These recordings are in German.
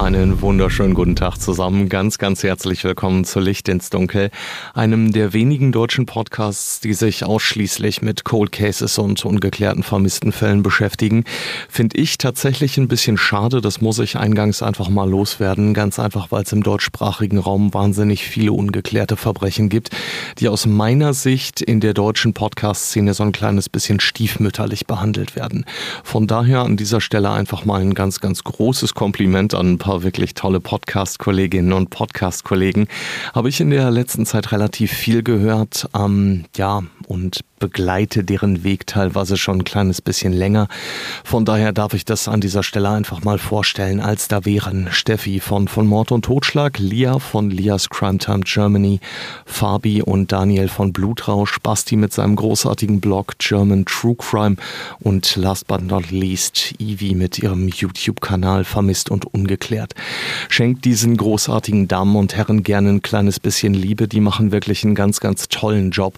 Einen wunderschönen guten Tag zusammen. Ganz, ganz herzlich willkommen zu Licht ins Dunkel, einem der wenigen deutschen Podcasts, die sich ausschließlich mit Cold Cases und ungeklärten vermissten Fällen beschäftigen. Finde ich tatsächlich ein bisschen schade. Das muss ich eingangs einfach mal loswerden. Ganz einfach, weil es im deutschsprachigen Raum wahnsinnig viele ungeklärte Verbrechen gibt, die aus meiner Sicht in der deutschen Podcast-Szene so ein kleines bisschen stiefmütterlich behandelt werden. Von daher an dieser Stelle einfach mal ein ganz, ganz großes Kompliment an ein paar paar wirklich tolle Podcast-Kolleginnen und Podcast-Kollegen. Habe ich in der letzten Zeit relativ viel gehört. Ähm, ja, und begleite deren Weg teilweise schon ein kleines bisschen länger. Von daher darf ich das an dieser Stelle einfach mal vorstellen, als da wären Steffi von, von Mord und Totschlag, Lia von Lias Crime Time Germany, Fabi und Daniel von Blutrausch, Basti mit seinem großartigen Blog German True Crime und last but not least Ivi mit ihrem YouTube-Kanal Vermisst und Ungeklärt. Schenkt diesen großartigen Damen und Herren gerne ein kleines bisschen Liebe, die machen wirklich einen ganz, ganz tollen Job,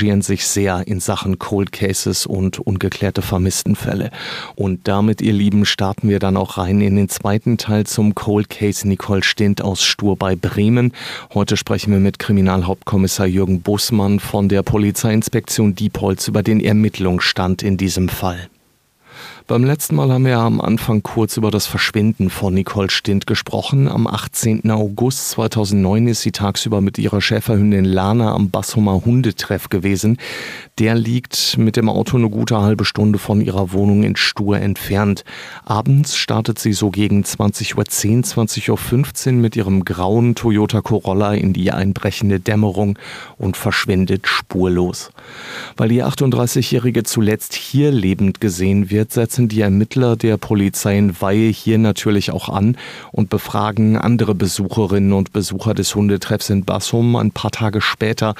engagieren sich sehr in Sachen Cold Cases und ungeklärte Vermisstenfälle. Und damit, ihr Lieben, starten wir dann auch rein in den zweiten Teil zum Cold Case Nicole Stint aus Stur bei Bremen. Heute sprechen wir mit Kriminalhauptkommissar Jürgen Bussmann von der Polizeiinspektion Diepholz über den Ermittlungsstand in diesem Fall. Beim letzten Mal haben wir am Anfang kurz über das Verschwinden von Nicole Stint gesprochen. Am 18. August 2009 ist sie tagsüber mit ihrer Schäferhündin Lana am Bassumer Hundetreff gewesen. Der liegt mit dem Auto eine gute halbe Stunde von ihrer Wohnung in Stur entfernt. Abends startet sie so gegen 20.10 Uhr, 20.15 Uhr mit ihrem grauen Toyota Corolla in die einbrechende Dämmerung und verschwindet spurlos. Weil die 38-Jährige zuletzt hier lebend gesehen wird, setzen setzen die Ermittler der Polizei in Weihe hier natürlich auch an und befragen andere Besucherinnen und Besucher des Hundetreffs in Bassum ein paar Tage später,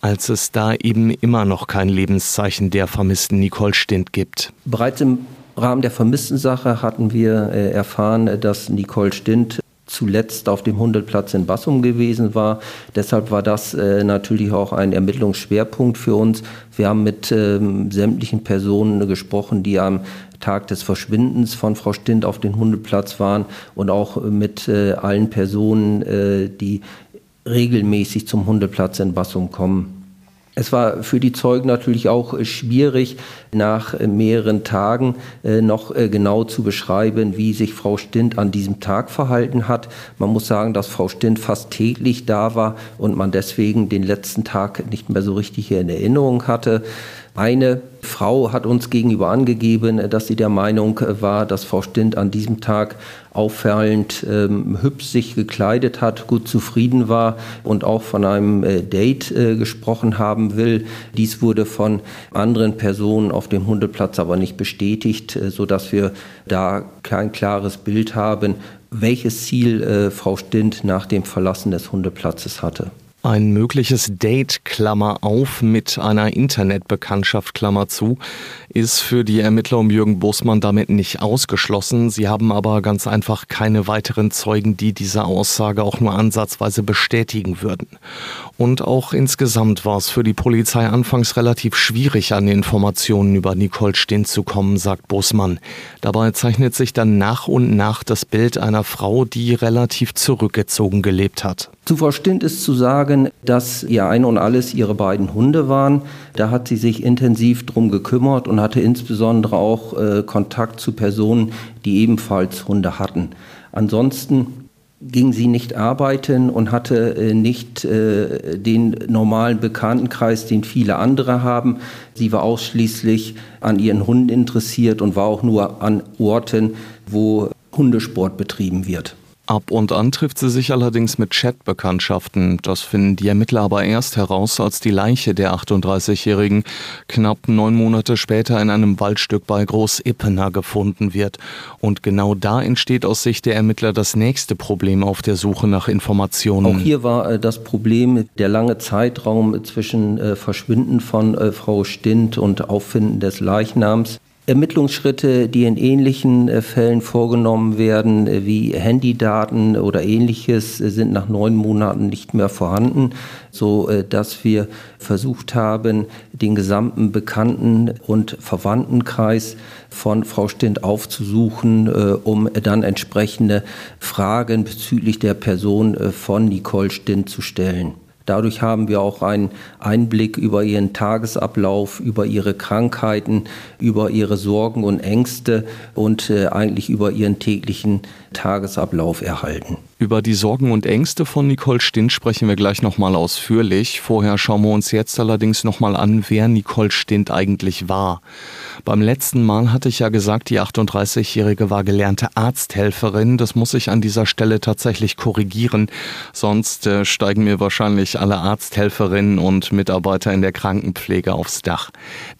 als es da eben immer noch kein Lebenszeichen der vermissten Nicole Stint gibt. Bereits im Rahmen der vermissten Sache hatten wir äh, erfahren, dass Nicole Stint zuletzt auf dem Hundelplatz in Bassum gewesen war. Deshalb war das äh, natürlich auch ein Ermittlungsschwerpunkt für uns. Wir haben mit ähm, sämtlichen Personen gesprochen, die am Tag des Verschwindens von Frau Stint auf dem Hundeplatz waren und auch mit äh, allen Personen, äh, die regelmäßig zum Hundeplatz in Bassum kommen. Es war für die Zeugen natürlich auch äh, schwierig, nach äh, mehreren Tagen äh, noch genau zu beschreiben, wie sich Frau Stint an diesem Tag verhalten hat. Man muss sagen, dass Frau Stint fast täglich da war und man deswegen den letzten Tag nicht mehr so richtig in Erinnerung hatte. Eine Frau hat uns gegenüber angegeben, dass sie der Meinung war, dass Frau Stint an diesem Tag auffallend ähm, hübsch sich gekleidet hat, gut zufrieden war und auch von einem äh, Date äh, gesprochen haben will. Dies wurde von anderen Personen auf dem Hundeplatz aber nicht bestätigt, äh, sodass wir da kein klares Bild haben, welches Ziel äh, Frau Stint nach dem Verlassen des Hundeplatzes hatte. Ein mögliches Date, Klammer auf, mit einer Internetbekanntschaft, Klammer zu, ist für die Ermittler um Jürgen Bosmann damit nicht ausgeschlossen. Sie haben aber ganz einfach keine weiteren Zeugen, die diese Aussage auch nur ansatzweise bestätigen würden. Und auch insgesamt war es für die Polizei anfangs relativ schwierig, an Informationen über Nicole Stint zu kommen, sagt Bosmann. Dabei zeichnet sich dann nach und nach das Bild einer Frau, die relativ zurückgezogen gelebt hat. Zu Frau Stint ist zu sagen, dass ihr ein und alles ihre beiden Hunde waren. Da hat sie sich intensiv drum gekümmert und hatte insbesondere auch äh, Kontakt zu Personen, die ebenfalls Hunde hatten. Ansonsten ging sie nicht arbeiten und hatte äh, nicht äh, den normalen Bekanntenkreis, den viele andere haben. Sie war ausschließlich an ihren Hunden interessiert und war auch nur an Orten, wo Hundesport betrieben wird. Ab und an trifft sie sich allerdings mit Chatbekanntschaften. Das finden die Ermittler aber erst heraus, als die Leiche der 38-Jährigen knapp neun Monate später in einem Waldstück bei Groß-Ippener gefunden wird. Und genau da entsteht aus Sicht der Ermittler das nächste Problem auf der Suche nach Informationen. Auch hier war äh, das Problem der lange Zeitraum zwischen äh, Verschwinden von äh, Frau Stint und Auffinden des Leichnams. Ermittlungsschritte, die in ähnlichen äh, Fällen vorgenommen werden, äh, wie Handydaten oder ähnliches, äh, sind nach neun Monaten nicht mehr vorhanden, so dass wir versucht haben, den gesamten Bekannten- und Verwandtenkreis von Frau Stint aufzusuchen, um dann entsprechende Fragen bezüglich der Person von Nicole Stint zu stellen. Dadurch haben wir auch einen Einblick über ihren Tagesablauf, über ihre Krankheiten, über ihre Sorgen und Ängste und äh, eigentlich über ihren täglichen Tagesablauf erhalten. Über die Sorgen und Ängste von Nicole Stint sprechen wir gleich nochmal ausführlich. Vorher schauen wir uns jetzt allerdings nochmal an, wer Nicole Stint eigentlich war. Beim letzten Mal hatte ich ja gesagt, die 38-Jährige war gelernte Arzthelferin. Das muss ich an dieser Stelle tatsächlich korrigieren. Sonst äh, steigen mir wahrscheinlich alle Arzthelferinnen und Mitarbeiter in der Krankenpflege aufs Dach.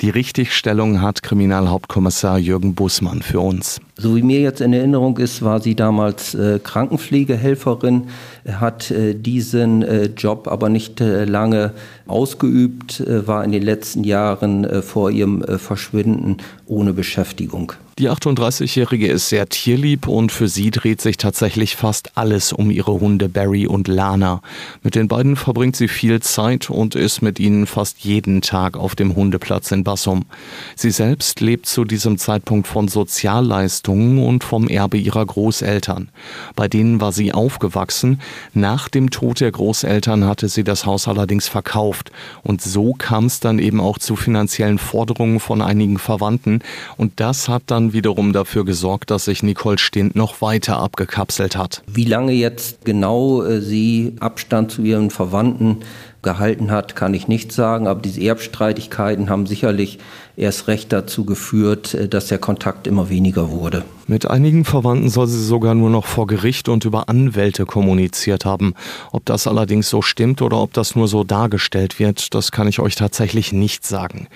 Die Richtigstellung hat Kriminalhauptkommissar Jürgen Bußmann für uns. So wie mir jetzt in Erinnerung ist, war sie damals äh, Krankenpflegehelferin, hat äh, diesen äh, Job aber nicht äh, lange ausgeübt, war in den letzten Jahren vor ihrem Verschwinden ohne Beschäftigung. Die 38-Jährige ist sehr tierlieb und für sie dreht sich tatsächlich fast alles um ihre Hunde Barry und Lana. Mit den beiden verbringt sie viel Zeit und ist mit ihnen fast jeden Tag auf dem Hundeplatz in Bassum. Sie selbst lebt zu diesem Zeitpunkt von Sozialleistungen und vom Erbe ihrer Großeltern. Bei denen war sie aufgewachsen. Nach dem Tod der Großeltern hatte sie das Haus allerdings verkauft. Und so kam es dann eben auch zu finanziellen Forderungen von einigen Verwandten. Und das hat dann wiederum dafür gesorgt, dass sich Nicole Stint noch weiter abgekapselt hat. Wie lange jetzt genau äh, sie Abstand zu ihren Verwandten gehalten hat, kann ich nicht sagen, aber diese Erbstreitigkeiten haben sicherlich erst recht dazu geführt, äh, dass der Kontakt immer weniger wurde. Mit einigen Verwandten soll sie sogar nur noch vor Gericht und über Anwälte kommuniziert haben. Ob das allerdings so stimmt oder ob das nur so dargestellt wird, das kann ich euch tatsächlich nicht sagen.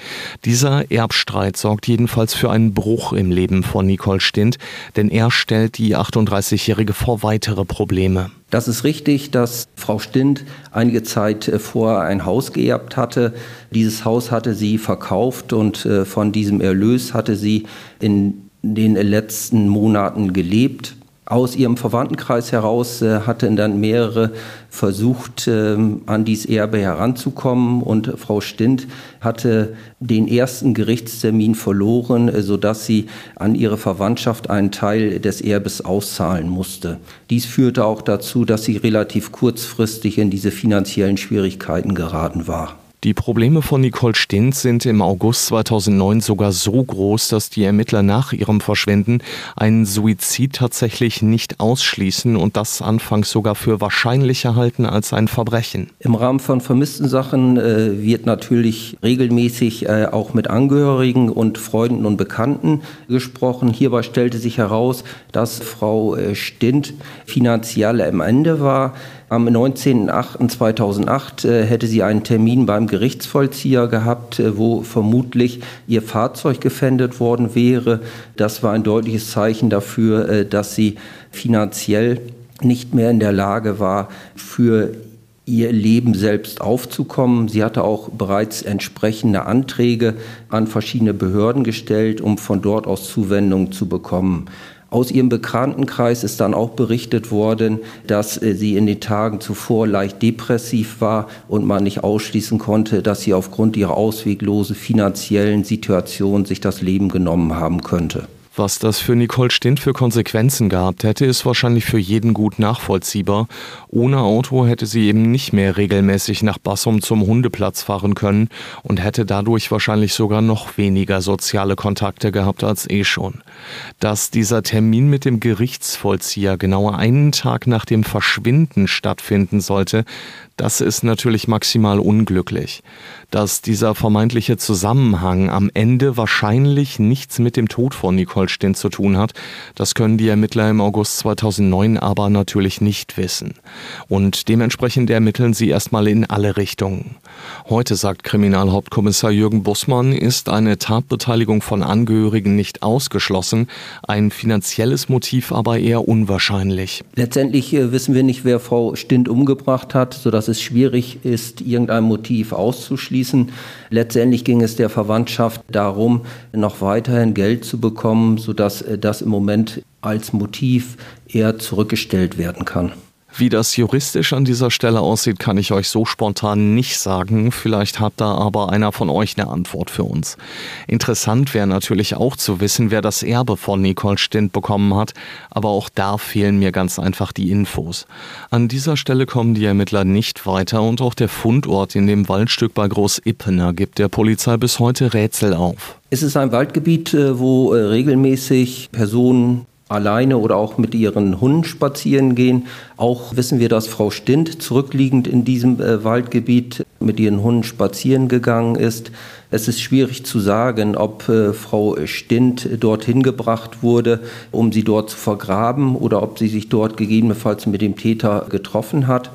Dieser Erbstreit sorgt jedenfalls für einen Bruch im Leben von Nicole Stint, denn er stellt die 38-Jährige vor weitere Probleme. Das ist richtig, dass Frau Stint einige Zeit äh, vorher ein Haus geerbt hatte. Dieses Haus hatte sie verkauft und äh, von diesem Erlös hatte sie in den letzten Monaten gelebt. Aus ihrem Verwandtenkreis heraus äh, hatten dann mehrere versucht, äh, an dieses Erbe heranzukommen und Frau Stint hatte den ersten Gerichtstermin verloren, äh, sodass sie an ihre Verwandtschaft einen Teil des Erbes auszahlen musste. Dies führte auch dazu, dass sie relativ kurzfristig in diese finanziellen Schwierigkeiten geraten war. Die Probleme von Nicole Stint sind im August 2009 sogar so groß, dass die Ermittler nach ihrem Verschwinden einen Suizid tatsächlich nicht ausschließen und das anfangs sogar für wahrscheinlicher halten als ein Verbrechen. Im Rahmen von vermissten Sachen äh, wird natürlich regelmäßig äh, auch mit Angehörigen und Freunden und Bekannten gesprochen. Hierbei stellte sich heraus, dass Frau äh, Stint finanziell am Ende war. Am 19.08.2008 äh, hätte sie einen Termin beim Gerichtsvollzieher gehabt, äh, wo vermutlich ihr Fahrzeug gefändet worden wäre. Das war ein deutliches Zeichen dafür, äh, dass sie finanziell nicht mehr in der Lage war, für ihr Leben selbst aufzukommen. Sie hatte auch bereits entsprechende Anträge an verschiedene Behörden gestellt, um von dort aus Zuwendungen zu bekommen. Aus ihrem Bekanntenkreis ist dann auch berichtet worden, dass äh, sie in den Tagen zuvor leicht depressiv war und man nicht ausschließen konnte, dass sie aufgrund ihrer ausweglosen finanziellen Situation sich das Leben genommen haben könnte. Was das für Nicole Stint für Konsequenzen gehabt hätte, ist wahrscheinlich für jeden gut nachvollziehbar. Ohne Auto hätte sie eben nicht mehr regelmäßig nach Bassum zum Hundeplatz fahren können und hätte dadurch wahrscheinlich sogar noch weniger soziale Kontakte gehabt als eh schon. Dass dieser Termin mit dem Gerichtsvollzieher genauer einen Tag nach dem Verschwinden stattfinden sollte, Das ist natürlich maximal unglücklich. Dass dieser vermeintliche Zusammenhang am Ende wahrscheinlich nichts mit dem Tod von Nicole Stint zu tun hat, das können die Ermittler im August 2009 aber natürlich nicht wissen. Und dementsprechend ermitteln sie erstmal in alle Richtungen. Heute, sagt Kriminalhauptkommissar Jürgen Bussmann, ist eine Tatbeteiligung von Angehörigen nicht ausgeschlossen, ein finanzielles Motiv aber eher unwahrscheinlich. Letztendlich äh, wissen wir nicht, wer Frau Stint umgebracht hat, sodass es schwierig ist, irgendein Motiv auszuschließen. Letztendlich ging es der Verwandtschaft darum, noch weiterhin Geld zu bekommen, sodass äh, das im Moment als Motiv eher zurückgestellt werden kann. Wie das juristisch an dieser Stelle aussieht, kann ich euch so spontan nicht sagen. Vielleicht hat da aber einer von euch eine Antwort für uns. Interessant wäre natürlich auch zu wissen, wer das Erbe von Nicole Stint bekommen hat, aber auch da fehlen mir ganz einfach die Infos. An dieser Stelle kommen die Ermittler nicht weiter und auch der Fundort in dem Waldstück bei Groß Ippener gibt der Polizei bis heute Rätsel auf. Es ist ein Waldgebiet, äh, wo äh, regelmäßig Personen alleine oder auch mit ihren Hunden spazieren gehen. Auch wissen wir, dass Frau Stint zurückliegend in diesem äh, Waldgebiet mit ihren Hunden spazieren gegangen ist. Es ist schwierig zu sagen, ob äh, Frau Stint dorthin gebracht wurde, um sie dort zu vergraben oder ob sie sich dort gegebenenfalls mit dem Täter getroffen hat.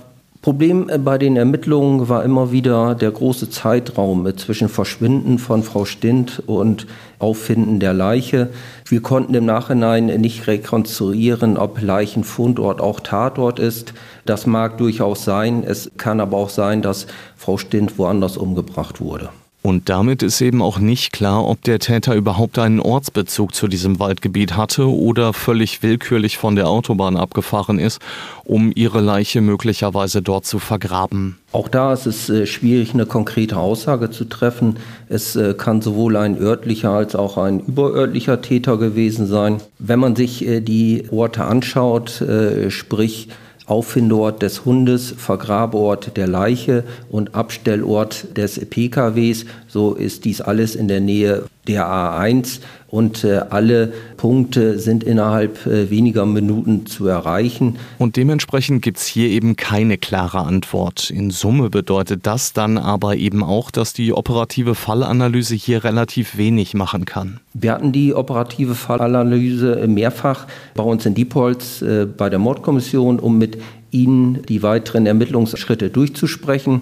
Problem äh, bei den Ermittlungen war immer wieder der große Zeitraum äh, zwischen Verschwinden von Frau Stint und Auffinden der Leiche. Wir konnten im Nachhinein nicht rekonstruieren, ob Leichenfundort auch Tatort ist. Das mag durchaus sein. Es kann aber auch sein, dass Frau Stint woanders umgebracht wurde. Und damit ist eben auch nicht klar, ob der Täter überhaupt einen Ortsbezug zu diesem Waldgebiet hatte oder völlig willkürlich von der Autobahn abgefahren ist, um ihre Leiche möglicherweise dort zu vergraben. Auch da ist es äh, schwierig, eine konkrete Aussage zu treffen. Es äh, kann sowohl ein örtlicher als auch ein überörtlicher Täter gewesen sein. Wenn man sich äh, die Orte anschaut, sprich Auffindort des Hundes, Vergrabeort der Leiche und Abstellort des PKWs. So ist dies alles in der Nähe der A1 und äh, alle Punkte sind innerhalb äh, weniger Minuten zu erreichen. Und dementsprechend gibt es hier eben keine klare Antwort. In Summe bedeutet das dann aber eben auch, dass die operative Fallanalyse hier relativ wenig machen kann. Wir hatten die operative Fallanalyse mehrfach bei uns in Diepholz äh, bei der Mordkommission, um mit Ihnen die weiteren Ermittlungsschritte durchzusprechen.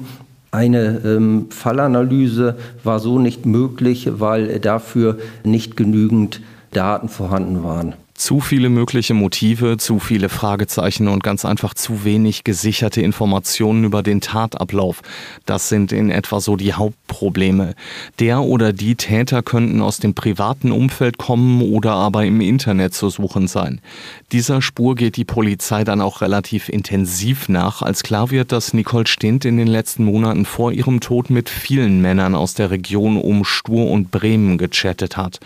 Eine ähm, Fallanalyse war so nicht möglich, weil dafür nicht genügend Daten vorhanden waren. Zu viele mögliche Motive, zu viele Fragezeichen und ganz einfach zu wenig gesicherte Informationen über den Tatablauf. Das sind in etwa so die Hauptprobleme. Der oder die Täter könnten aus dem privaten Umfeld kommen oder aber im Internet zu suchen sein. Dieser Spur geht die Polizei dann auch relativ intensiv nach, als klar wird, dass Nicole Stint in den letzten Monaten vor ihrem Tod mit vielen Männern aus der Region um Stur und Bremen gechattet hat.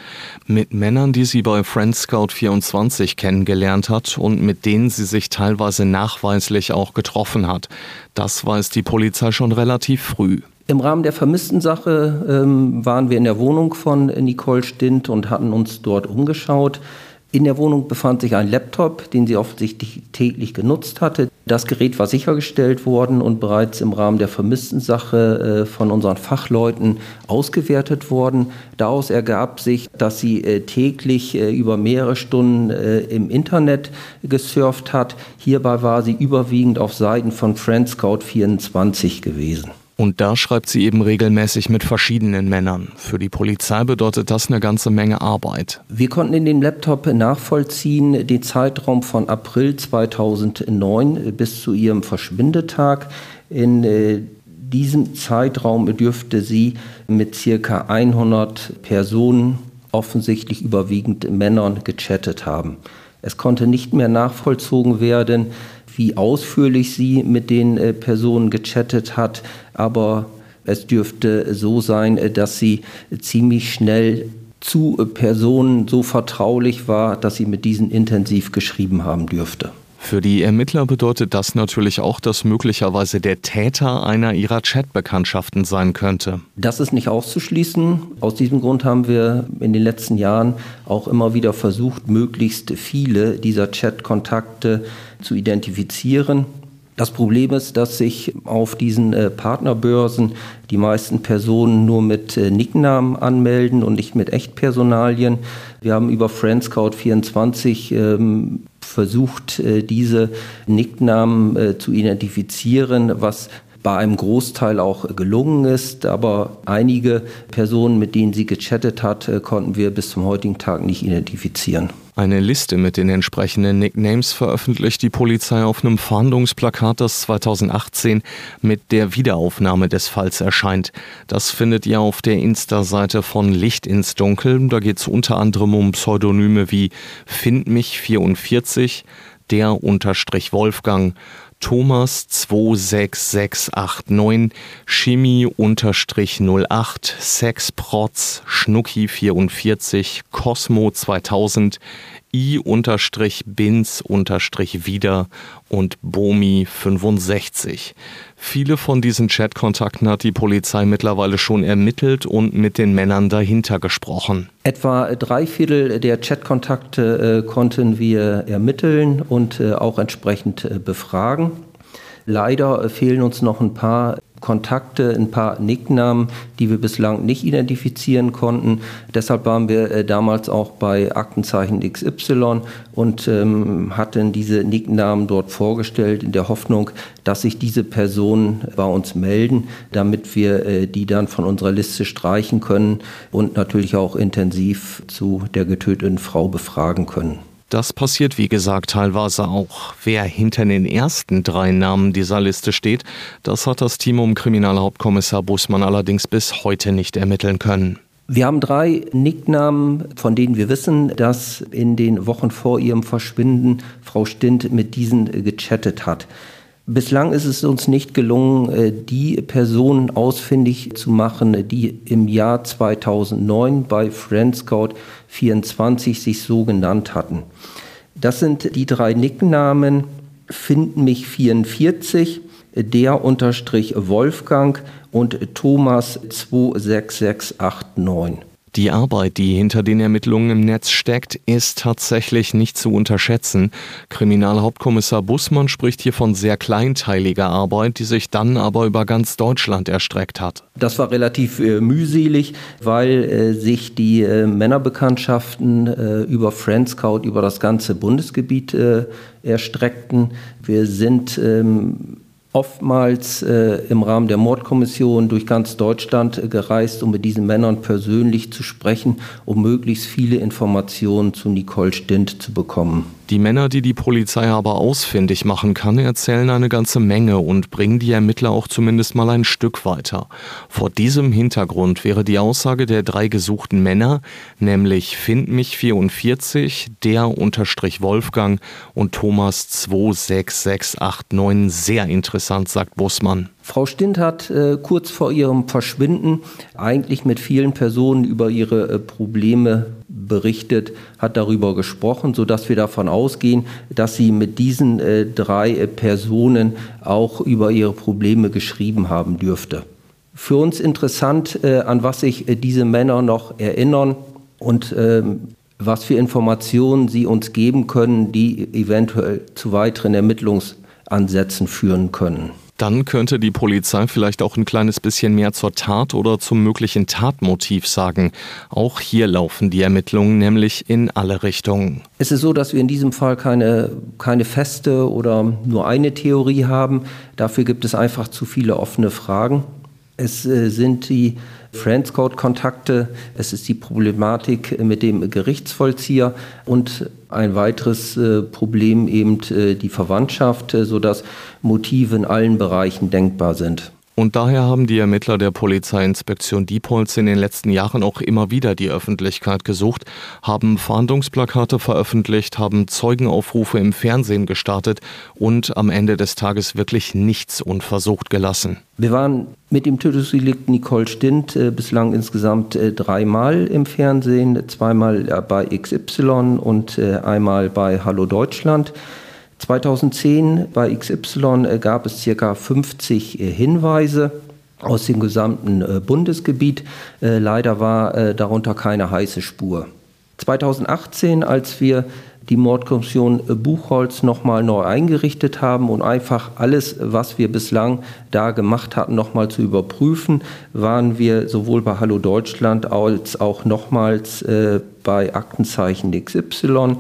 Mit Männern, die sie bei Friend Scout 24 1920 kennengelernt hat und mit denen sie sich teilweise nachweislich auch getroffen hat. Das weiß die Polizei schon relativ früh. Im Rahmen der Vermisstensache ähm, waren wir in der Wohnung von Nicole Stint und hatten uns dort umgeschaut. In der Wohnung befand sich ein Laptop, den sie offensichtlich täglich genutzt hatte. Das Gerät war sichergestellt worden und bereits im Rahmen der Vermisstensache äh, von unseren Fachleuten ausgewertet worden. Daraus ergab sich, dass sie äh, täglich äh, über mehrere Stunden im Internet gesurft hat. Hierbei war sie überwiegend auf Seiten von Friendscout24 gewesen. Und da schreibt sie eben regelmäßig mit verschiedenen Männern. Für die Polizei bedeutet das eine ganze Menge Arbeit. Wir konnten in dem Laptop nachvollziehen den Zeitraum von April 2009 bis zu ihrem Verschwindetag. In äh, diesem Zeitraum dürfte sie mit circa 100 Personen, offensichtlich überwiegend Männern, gechattet haben. Es konnte nicht mehr nachvollzogen werden, wie ausführlich sie mit den äh, Personen gechattet hat, aber es dürfte so sein, äh, dass sie ziemlich schnell zu äh, Personen so vertraulich war, dass sie mit diesen intensiv geschrieben haben dürfte. Für die Ermittler bedeutet das natürlich auch, dass möglicherweise der Täter einer ihrer Chatbekanntschaften sein könnte. Das ist nicht auszuschließen. Aus diesem Grund haben wir in den letzten Jahren auch immer wieder versucht, möglichst viele dieser Chatkontakte zu identifizieren. Das Problem ist, dass sich auf diesen äh, Partnerbörsen die meisten Personen nur mit äh, Nicknamen anmelden und nicht mit Echtpersonalien. Wir haben über Friendscout24 ähm, versucht, äh, diese Nicknamen äh, zu identifizieren, was bei einem Großteil auch gelungen ist, aber einige Personen, mit denen sie gechattet hat, äh, konnten wir bis zum heutigen Tag nicht identifizieren. Eine Liste mit den entsprechenden Nicknames veröffentlicht die Polizei auf einem Fahndungsplakat, das 2018 mit der Wiederaufnahme des Falls erscheint. Das findet ihr auf der Insta-Seite von Licht ins Dunkel. Da geht es unter anderem um Pseudonyme wie Find mich 44, der unterstrich Wolfgang, Thomas 26689, Chemie-08, Sexprotz, Schnucki44, Cosmo 2000, i-bins-wieder und Bomi65. Viele von diesen Chatkontakten hat die Polizei mittlerweile schon ermittelt und mit den Männern dahinter gesprochen. Etwa drei Viertel der Chatkontakte äh, konnten wir ermitteln und äh, auch entsprechend äh, befragen. Leider fehlen uns noch ein paar Kontakte, ein paar Nicknamen, die wir bislang nicht identifizieren konnten. Deshalb waren wir äh, damals auch bei Aktenzeichen XY und ähm, hatten diese Nicknamen dort vorgestellt in der Hoffnung, dass sich diese Personen bei uns melden, damit wir äh, die dann von unserer Liste streichen können und natürlich auch intensiv zu der getöteten Frau befragen können. Das passiert, wie gesagt, teilweise auch. Wer hinter den ersten drei Namen dieser Liste steht, das hat das Team um Kriminalhauptkommissar Bußmann allerdings bis heute nicht ermitteln können. Wir haben drei Nicknamen, von denen wir wissen, dass in den Wochen vor ihrem Verschwinden Frau Stint mit diesen gechattet hat. Bislang ist es uns nicht gelungen, äh, die Personen ausfindig zu machen, die im Jahr 2009 bei Friendscout 24 sich so genannt hatten. Das sind die drei Nicknamen Find mich 44, der unterstrich Wolfgang und Thomas 26689. Die Arbeit, die hinter den Ermittlungen im Netz steckt, ist tatsächlich nicht zu unterschätzen. Kriminalhauptkommissar Bussmann spricht hier von sehr kleinteiliger Arbeit, die sich dann aber über ganz Deutschland erstreckt hat. Das war relativ äh, mühselig, weil äh, sich die äh, Männerbekanntschaften äh, über Friendscout über das ganze Bundesgebiet äh, erstreckten. Wir sind ähm, oftmals äh, im Rahmen der Mordkommission durch ganz Deutschland äh, gereist, um mit diesen Männern persönlich zu sprechen, um möglichst viele Informationen zu Nicole Stint zu bekommen. Die Männer, die die Polizei aber ausfindig machen kann, erzählen eine ganze Menge und bringen die Ermittler auch zumindest mal ein Stück weiter. Vor diesem Hintergrund wäre die Aussage der drei gesuchten Männer, nämlich Find mich 44, der unterstrich Wolfgang und Thomas 26689 sehr interessant, sagt Bussmann. Frau Stint hat äh, kurz vor ihrem Verschwinden eigentlich mit vielen Personen über ihre äh, Probleme berichtet, hat darüber gesprochen, sodass wir davon ausgehen, dass sie mit diesen äh, drei äh, Personen auch über ihre Probleme geschrieben haben dürfte. Für uns interessant, äh, an was sich diese Männer noch erinnern und ähm, was für Informationen sie uns geben können, die eventuell zu weiteren Ermittlungsansätzen führen können. Dann könnte die Polizei vielleicht auch ein kleines bisschen mehr zur Tat oder zum möglichen Tatmotiv sagen. Auch hier laufen die Ermittlungen nämlich in alle Richtungen. Es ist so, dass wir in diesem Fall keine, keine feste oder nur eine Theorie haben. Dafür gibt es einfach zu viele offene Fragen. Es äh, sind die Friendscode-Kontakte, es ist die Problematik mit dem Gerichtsvollzieher und ein weiteres äh, Problem eben äh, die Verwandtschaft, sodass Motive in allen Bereichen denkbar sind. Und daher haben die Ermittler der Polizeiinspektion Diepholz in den letzten Jahren auch immer wieder die Öffentlichkeit gesucht, haben Fahndungsplakate veröffentlicht, haben Zeugenaufrufe im Fernsehen gestartet und am Ende des Tages wirklich nichts unversucht gelassen. Wir waren mit dem Tötungsdelikt Nicole Stint äh, bislang insgesamt äh, dreimal im Fernsehen, zweimal äh, bei XY und äh, einmal bei Hallo Deutschland. 2010 bei XY äh, gab es circa 50 äh, Hinweise aus dem gesamten äh, Bundesgebiet. Leider war darunter keine heiße Spur. 2018, als wir die Mordkommission Buchholz nochmal neu eingerichtet haben und einfach alles, was wir bislang da gemacht hatten, nochmal zu überprüfen, waren wir sowohl bei Hallo Deutschland als auch nochmals äh, bei Aktenzeichen XY.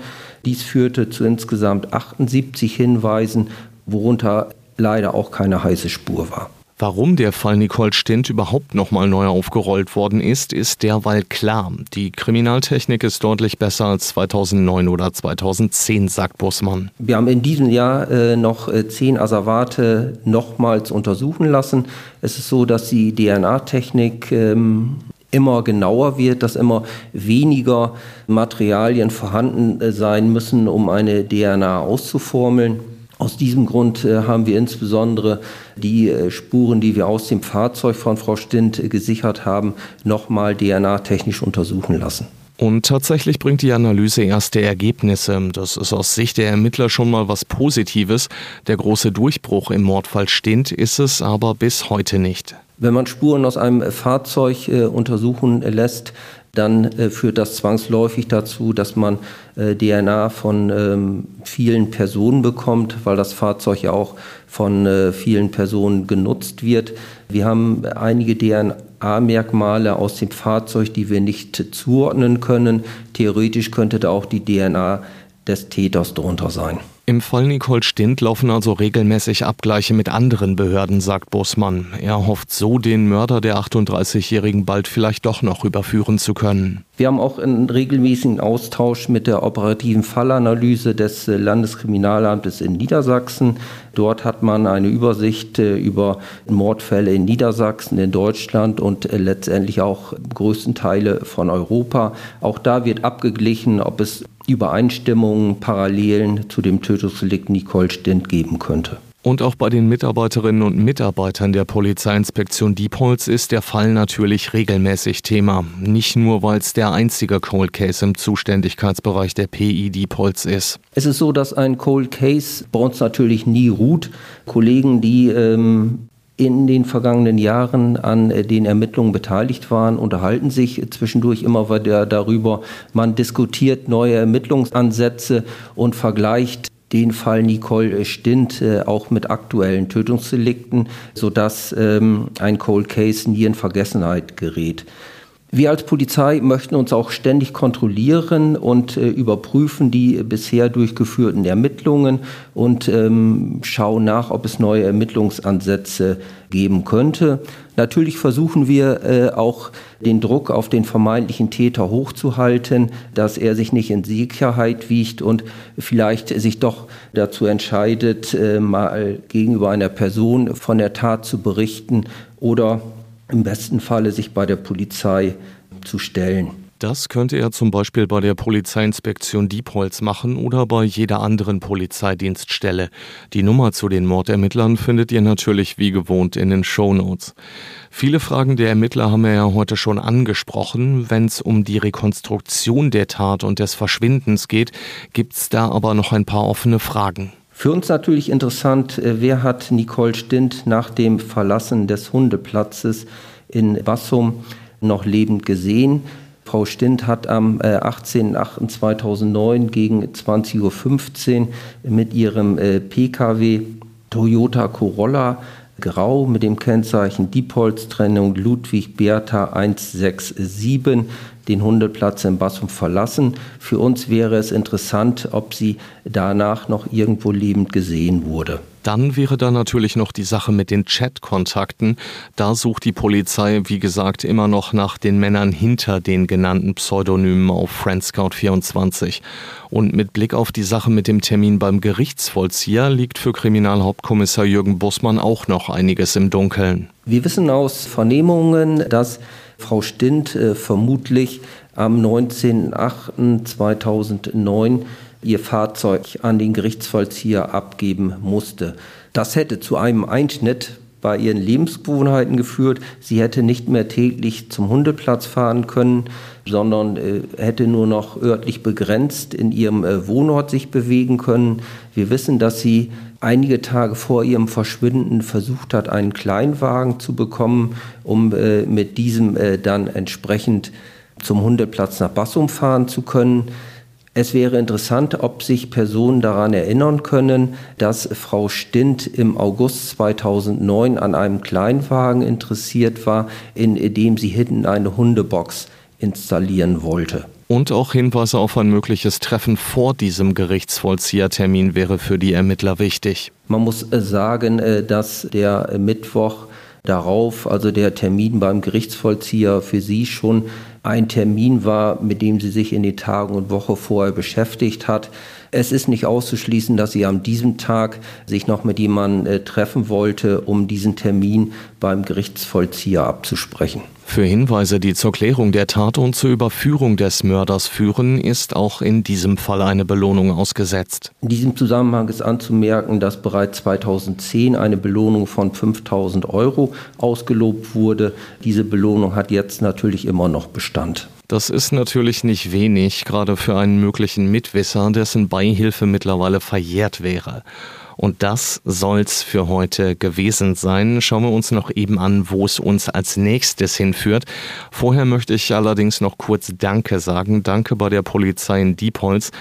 Dies führte zu insgesamt 78 Hinweisen, worunter leider auch keine heiße Spur war. Warum der Fall Nicole Stint überhaupt nochmal neu aufgerollt worden ist, ist derweil klar. Die Kriminaltechnik ist deutlich besser als 2009 oder 2010, sagt Bussmann. Wir haben in diesem Jahr äh, noch äh, zehn Asservate nochmals untersuchen lassen. Es ist so, dass die DNA-Technik ähm, immer genauer wird, dass immer weniger Materialien vorhanden äh, sein müssen, um eine DNA auszuformeln. Aus diesem Grund äh, haben wir insbesondere die äh, Spuren, die wir aus dem Fahrzeug von Frau Stint gesichert haben, nochmal DNA-technisch untersuchen lassen. Und tatsächlich bringt die Analyse erste Ergebnisse. Das ist aus Sicht der Ermittler schon mal was Positives. Der große Durchbruch im Mordfall Stint ist es aber bis heute nicht. Wenn man Spuren aus einem Fahrzeug äh, untersuchen lässt, dann äh, führt das zwangsläufig dazu, dass man äh, DNA von ähm, vielen Personen bekommt, weil das Fahrzeug ja auch von vielen Personen genutzt wird. Wir haben einige DNA-Merkmale aus dem Fahrzeug, die wir nicht zuordnen können. Theoretisch könnte da auch die DNA des Täters drunter sein. Im Fall Nicole Stint laufen also regelmäßig Abgleiche mit anderen Behörden, sagt Bussmann. Er hofft so, den Mörder der 38-Jährigen bald vielleicht doch noch überführen zu können. Wir haben auch einen regelmäßigen Austausch mit der operativen Fallanalyse des Landeskriminalamtes in Niedersachsen. Dort hat man eine Übersicht äh, über Mordfälle in Niedersachsen, in Deutschland und äh, letztendlich auch größten Teile von Europa. Auch da wird abgeglichen, ob es Übereinstimmungen, Parallelen zu dem Tötungsdelikt Nicole Stint geben könnte. Und auch bei den Mitarbeiterinnen und Mitarbeitern der Polizeiinspektion Diepholz ist der Fall natürlich regelmäßig Thema. Nicht nur, weil es der einzige Cold Case im Zuständigkeitsbereich der PI Diepholz ist. Es ist so, dass ein Cold Case bei uns natürlich nie ruht. Kollegen, die ähm, in den vergangenen Jahren an äh, den Ermittlungen beteiligt waren, unterhalten sich zwischendurch immer wieder darüber. Man diskutiert neue Ermittlungsansätze und vergleicht den Fall Nicole Stint äh, auch mit aktuellen Tötungsdelikten, sodass ähm, ein Cold Case nie in Vergessenheit gerät. Wir als Polizei möchten uns auch ständig kontrollieren und äh, überprüfen die bisher durchgeführten Ermittlungen und ähm, schauen nach, ob es neue Ermittlungsansätze geben könnte. Natürlich versuchen wir äh, auch den Druck auf den vermeintlichen Täter hochzuhalten, dass er sich nicht in Sicherheit wiegt und vielleicht sich doch dazu entscheidet, äh, mal gegenüber einer Person von der Tat zu berichten oder im besten Falle sich bei der Polizei zu stellen. Das könnte er zum Beispiel bei der Polizeiinspektion Diepholz machen oder bei jeder anderen Polizeidienststelle. Die Nummer zu den Mordermittlern findet ihr natürlich wie gewohnt in den Shownotes. Viele Fragen der Ermittler haben wir ja heute schon angesprochen. Wenn es um die Rekonstruktion der Tat und des Verschwindens geht, gibt es da aber noch ein paar offene Fragen. Für uns natürlich interessant, äh, wer hat Nicole Stint nach dem Verlassen des Hundeplatzes in Bassum noch lebend gesehen? Frau Stint hat am 18.08.2009 äh, gegen 20.15 Uhr mit ihrem äh, Pkw Toyota Corolla Grau mit dem Kennzeichen Diepholz-Trennung Ludwig Bertha 167 den Hundeplatz in Bassum verlassen. Für uns wäre es interessant, ob sie danach noch irgendwo lebend gesehen wurde. Dann wäre da natürlich noch die Sache mit den Chat-Kontakten. Da sucht die Polizei, wie gesagt, immer noch nach den Männern hinter den genannten Pseudonymen auf Friendscout24. Und mit Blick auf die Sache mit dem Termin beim Gerichtsvollzieher liegt für Kriminalhauptkommissar Jürgen Bussmann auch noch einiges im Dunkeln. Wir wissen aus Vernehmungen, dass Frau Stint äh, vermutlich am 19.08.2009 ihr Fahrzeug an den Gerichtsvollzieher abgeben musste. Das hätte zu einem Einschnitt bei ihren Lebensgewohnheiten geführt. Sie hätte nicht mehr täglich zum Hundeplatz fahren können, sondern äh, hätte nur noch örtlich begrenzt in ihrem äh, Wohnort sich bewegen können. Wir wissen, dass sie einige Tage vor ihrem Verschwinden versucht hat, einen Kleinwagen zu bekommen, um äh, mit diesem äh, dann entsprechend zum Hundeplatz nach Bassum fahren zu können. Es wäre interessant, ob sich Personen daran erinnern können, dass Frau Stint im August 2009 an einem Kleinwagen interessiert war, in dem sie hinten eine Hundebox installieren wollte. Und auch Hinweise auf ein mögliches Treffen vor diesem Gerichtsvollziehertermin wäre für die Ermittler wichtig. Man muss äh, sagen, äh, dass der Mittwoch darauf, also der Termin beim Gerichtsvollzieher für sie schon ein Termin war, mit dem sie sich in den Tagen und Woche vorher beschäftigt hat. Es ist nicht auszuschließen, dass sie an diesem Tag sich noch mit jemandem äh, treffen wollte, um diesen Termin beim Gerichtsvollzieher abzusprechen. Für Hinweise, die zur Klärung der Tat und zur Überführung des Mörders führen, ist auch in diesem Fall eine Belohnung ausgesetzt. In diesem Zusammenhang ist anzumerken, dass bereits 2010 eine Belohnung von 5000 Euro ausgelobt wurde. Diese Belohnung hat jetzt natürlich immer noch Bestand. Das ist natürlich nicht wenig, gerade für einen möglichen Mitwisser, dessen Beihilfe mittlerweile verjährt wäre. Und das soll's für heute gewesen sein. Schauen wir uns noch eben an, wo es uns als nächstes hinführt. Vorher möchte ich allerdings noch kurz Danke sagen. Danke bei der Polizei in Diepholz,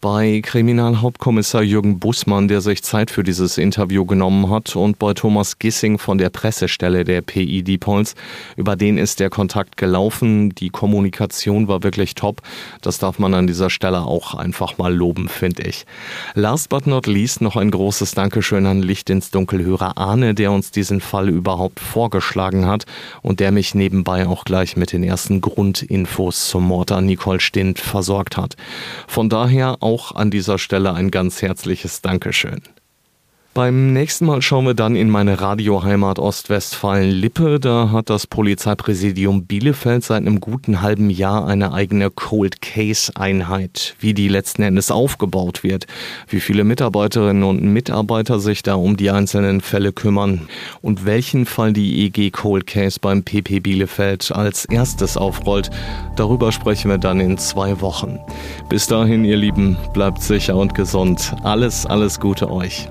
bei Kriminalhauptkommissar Jürgen Bussmann, der sich Zeit für dieses Interview genommen hat, und bei Thomas Gissing von der Pressestelle der PI Diepholz. Über den ist der Kontakt gelaufen. Die Kommunikation war wirklich top. Das darf man an dieser Stelle auch einfach mal loben, finde ich. Last but not least noch ein großes großes Dankeschön an Licht ins Dunkelhörer Arne, der uns diesen Fall überhaupt vorgeschlagen hat und der mich nebenbei auch gleich mit den ersten Grundinfos zum Mord an Nicole Stint versorgt hat. Von daher auch an dieser Stelle ein ganz herzliches Dankeschön. Beim nächsten Mal schauen wir dann in meine Radioheimat Ostwestfalen-Lippe. Da hat das Polizeipräsidium Bielefeld seit einem guten halben Jahr eine eigene Cold Case Einheit. Wie die letzten Endes aufgebaut wird, wie viele Mitarbeiterinnen und Mitarbeiter sich da um die einzelnen Fälle kümmern und welchen Fall die EG Cold Case beim PP Bielefeld als erstes aufrollt. Darüber sprechen wir dann in zwei Wochen. Bis dahin, ihr Lieben, bleibt sicher und gesund. Alles, alles Gute euch.